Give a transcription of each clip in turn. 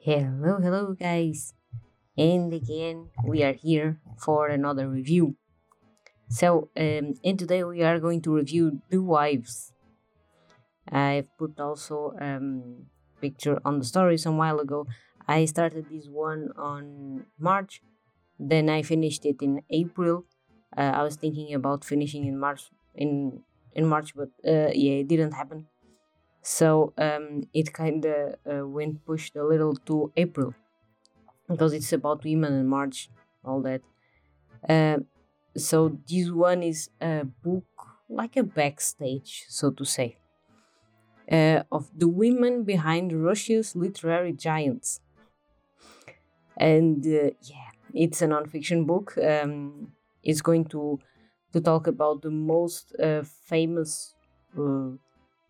Hello, hello, guys. And again, we are here for another review. So, um, and today we are going to review The Wives. I've put also um picture on the story some while ago. I started this one on March, then I finished it in April. Uh, I was thinking about finishing in March in in March, but uh, yeah, it didn't happen. So um, it kind of uh, went pushed a little to April because it's about women and March, all that. Uh, so this one is a book like a backstage, so to say, uh, of the women behind Russia's literary giants. And uh, yeah, it's a nonfiction book. Um, it's going to to talk about the most uh, famous uh,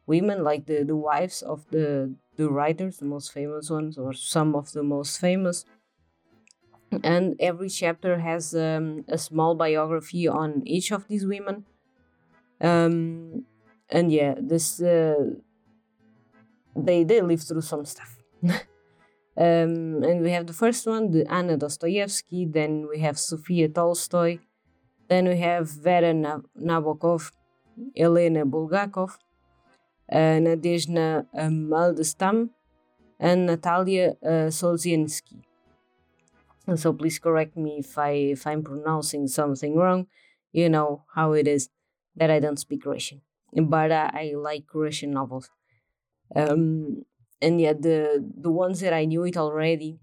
women, like the, the wives of the the writers, the most famous ones, or some of the most famous. And every chapter has um, a small biography on each of these women. Um, and yeah, this uh, they they live through some stuff. um, and we have the first one, the Anna Dostoevsky. Then we have Sophia Tolstoy. Then we have Vera Nabokov, Elena Bulgakov, uh, Nadezhda Maldestam, and Natalia uh, Solzhenitsyn. And so please correct me if I if I'm pronouncing something wrong. You know how it is that I don't speak Russian, but uh, I like Russian novels. Um, and yeah, the the ones that I knew it already,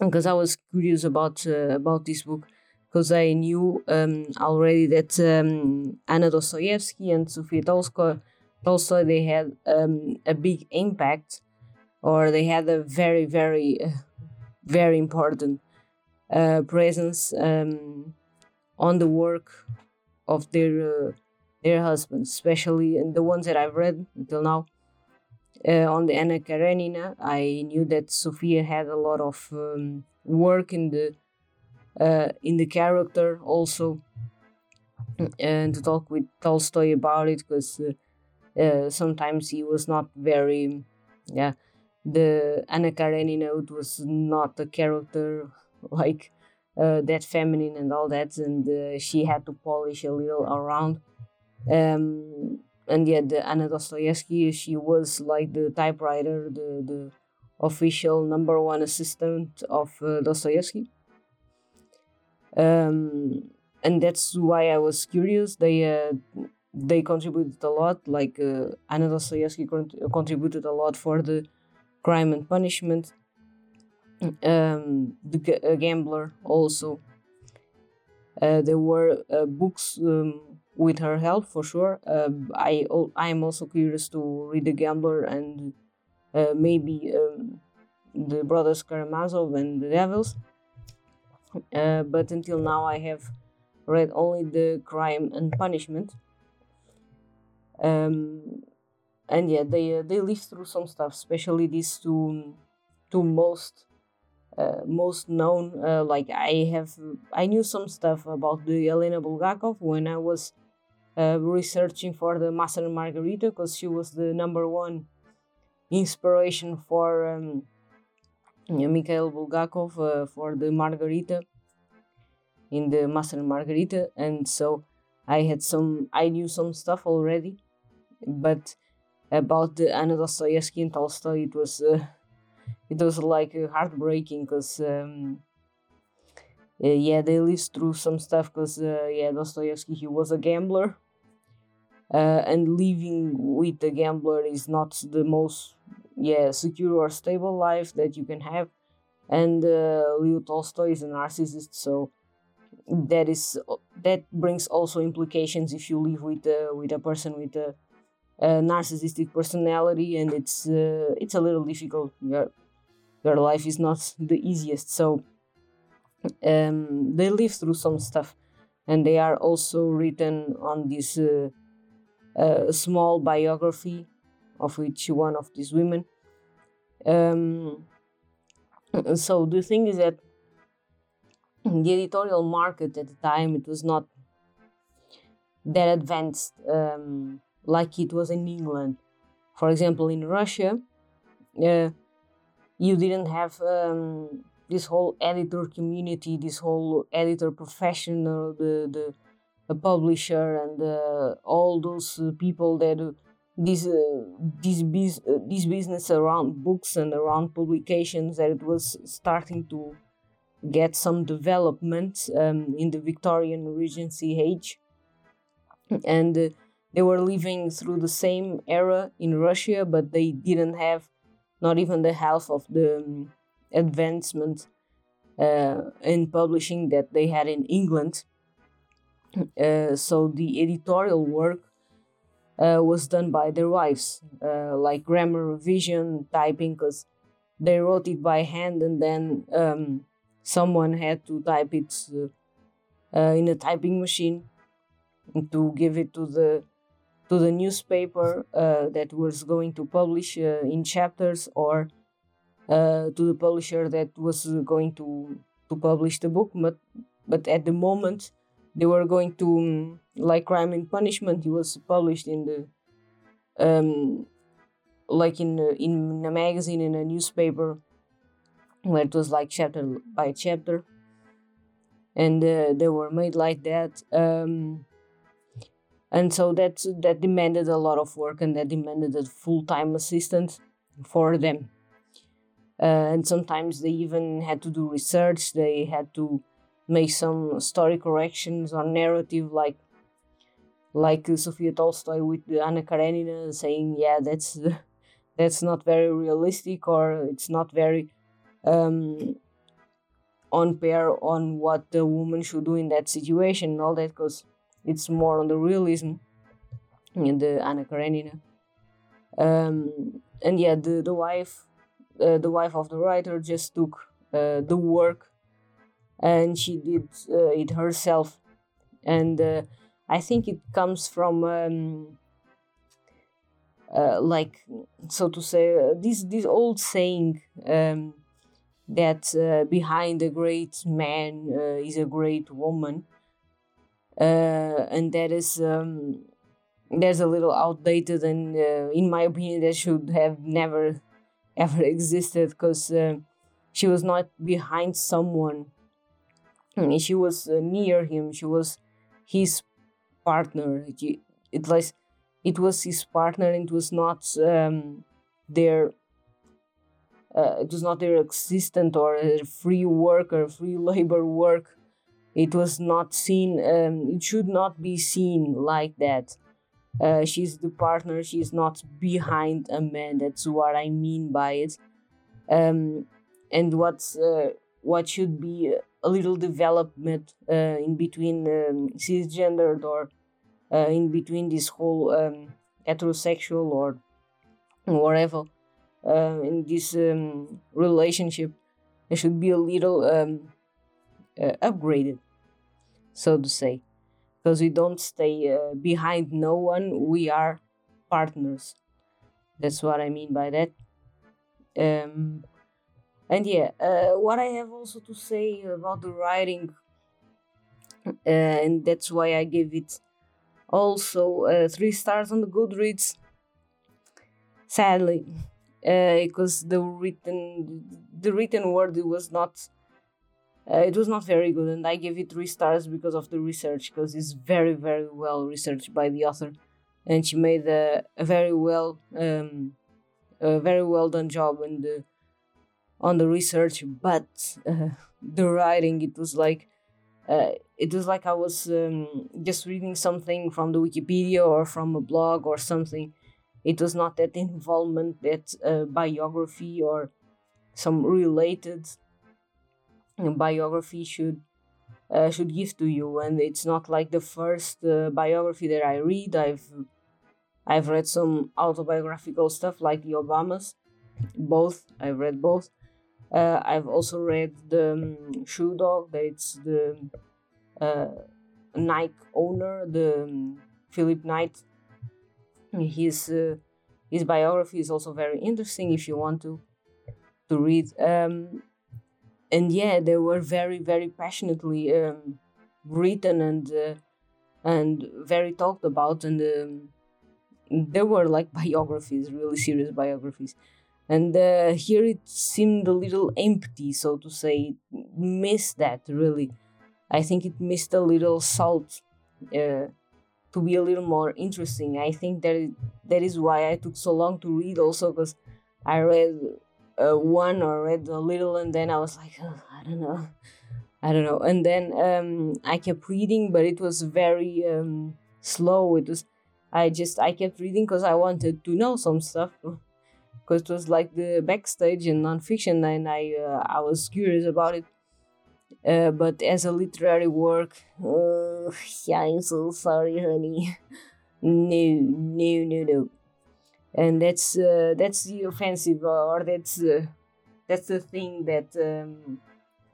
because I was curious about uh, about this book, because I knew um, already that um, Anna Dostoevsky and Sofia Tolstoy, Tolstoy they had um, a big impact, or they had a very very uh, very important uh, presence um, on the work of their uh, their husbands, especially in the ones that I've read until now. Uh, on the Anna Karenina, I knew that Sophia had a lot of um, work in the in the character also, and to talk with Tolstoy about it because uh, uh, sometimes he was not very, yeah, the Anna Karenina it was not a character like uh, that feminine and all that, and uh, she had to polish a little around. Um, and yet the Anna Dostoevsky, she was like the typewriter, the the official number one assistant of uh, Dostoevsky. Um, and that's why I was curious. They uh, they contributed a lot. Like uh, Anna Dostoevsky contributed a lot for the Crime and Punishment. Um, the uh, Gambler also. Uh, there were uh, books um, with her help for sure. Uh, I I am also curious to read The Gambler and uh, maybe um, the Brothers Karamazov and the Devils. Uh, but until now, I have read only the Crime and Punishment. Um, and yeah, they uh, they live through some stuff, especially these two two most uh, most known. Uh, like I have, I knew some stuff about the Elena Bulgakov when I was uh, researching for the Master and Margarita, because she was the number one inspiration for um, Mikhail Bulgakov uh, for the Margarita in the Master Margarita, and so I had some, I knew some stuff already, but about the Anna Dostoevsky and Tolstoy, it was uh, it was like uh, heartbreaking because um, uh, yeah they lived through some stuff because uh, yeah Dostoevsky he was a gambler uh, and living with a gambler is not the most yeah secure or stable life that you can have. And uh, Leo Tolstoy is a narcissist so that is that brings also implications if you live with uh, with a person with a uh, narcissistic personality and it's uh, it's a little difficult. Your, your life is not the easiest. So um, they live through some stuff and they are also written on this uh, uh small biography of each one of these women um, so the thing is that the editorial market at the time it was not that advanced um, like it was in England. For example, in Russia, uh, you didn't have um, this whole editor community, this whole editor professional, the the, the publisher, and uh, all those uh, people that uh, this uh, this biz, uh, this business around books and around publications that it was starting to get some development um, in the Victorian Regency age, and uh, they were living through the same era in Russia, but they didn't have not even the half of the um, advancement uh, in publishing that they had in England. Uh, so the editorial work was done by their wives, uh, like grammar revision, typing, because they wrote it by hand and then um, someone had to type it uh, uh, in a typing machine to give it to the to the newspaper uh, that was going to publish uh, in chapters or uh, to the publisher that was going to to publish the book but but at the moment they were going to um, like crime and punishment it was published in the um like in a, in a magazine in a newspaper where it was like chapter by chapter. And uh, they were made like that um and so that that demanded a lot of work and that demanded a full-time assistant for them. Uh, and sometimes they even had to do research they had to make some story corrections or narrative like like uh, Sophia Tolstoy with Anna Karenina saying yeah that's that's not very realistic or it's not very um, on pair on what the woman should do in that situation and all that because it's more on the realism in the Anna Karenina. Um, and yeah, the the wife, uh, the wife of the writer, just took uh, the work, and she did uh, it herself, and uh, I think it comes from. Um, uh, like so to say, uh, this this old saying um, that behind a great man is a great woman, uh, and that is um, that's a little outdated and uh, in my opinion that should have never ever existed because uh, she was not behind someone she was uh, near him she was his partner. It, was it was his partner and it was not um, their uh, it was not their assistant or a free worker free labor work. It was not seen um, it should not be seen like that. Uh, she's the partner she's not behind a man. That's what i mean by it. Um, and what's uh, what should be a little development uh, in between um, cisgendered or uh, in between this whole um, heterosexual or whatever uh, in this um, relationship there should be a little um, upgraded, so to say, because we don't stay uh, behind no one. We are partners. That's what I mean by that. Um, and yeah, uh, what I have also to say about the writing, uh, and that's why I gave it also uh, three stars on the Goodreads. Sadly, because uh, the written the written word it was not uh, it was not very good, and I gave it three stars because of the research, because it's very, very well researched by the author, and she made a, a very well, um, a very well done job on the on the research. But uh, the writing, it was like, uh, it was like I was um, just reading something from the Wikipedia or from a blog or something. It was not that involvement, that uh, biography or some related biography should uh, should give to you and it's not like the first uh, biography that i read i've i've read some autobiographical stuff like the obamas both i've read both uh, i've also read the um, shoe dog that it's the uh, nike owner the um, philip knight. His uh, his biography is also very interesting if you want to to read. Um, and yeah they were very very passionately um, written and uh, and very talked about and um, there were like biographies really serious biographies and uh, here it seemed a little empty so to say. It missed that really. I think it missed a little salt uh, to be a little more interesting. I think that that is why i took so long to read also because i read uh, one or read a little and then i was like oh, i don't know. I don't know. And then um, i kept reading but it was very um, slow. It was i just i kept reading because i wanted to know some stuff because it was like the backstage in nonfiction and i uh, i was curious about it. Uh, but as a literary work uh, yeah i'm so sorry honey. No no no no. And that's uh, that's the offensive or that's uh, that's the thing that um,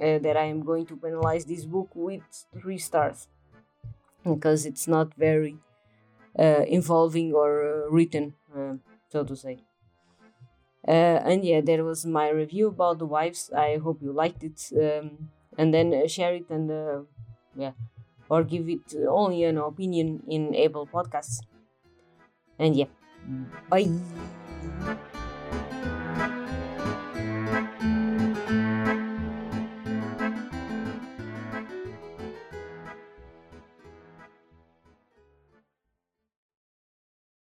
uh, that I am going to penalize this book with three stars. Because it's not very involving or written, so to say. Uh, and yeah, that was my review about the wives. I hope you liked it, um, and then uh, share it and uh, yeah, or give it only an opinion in Apple Podcasts. And yeah. Bye.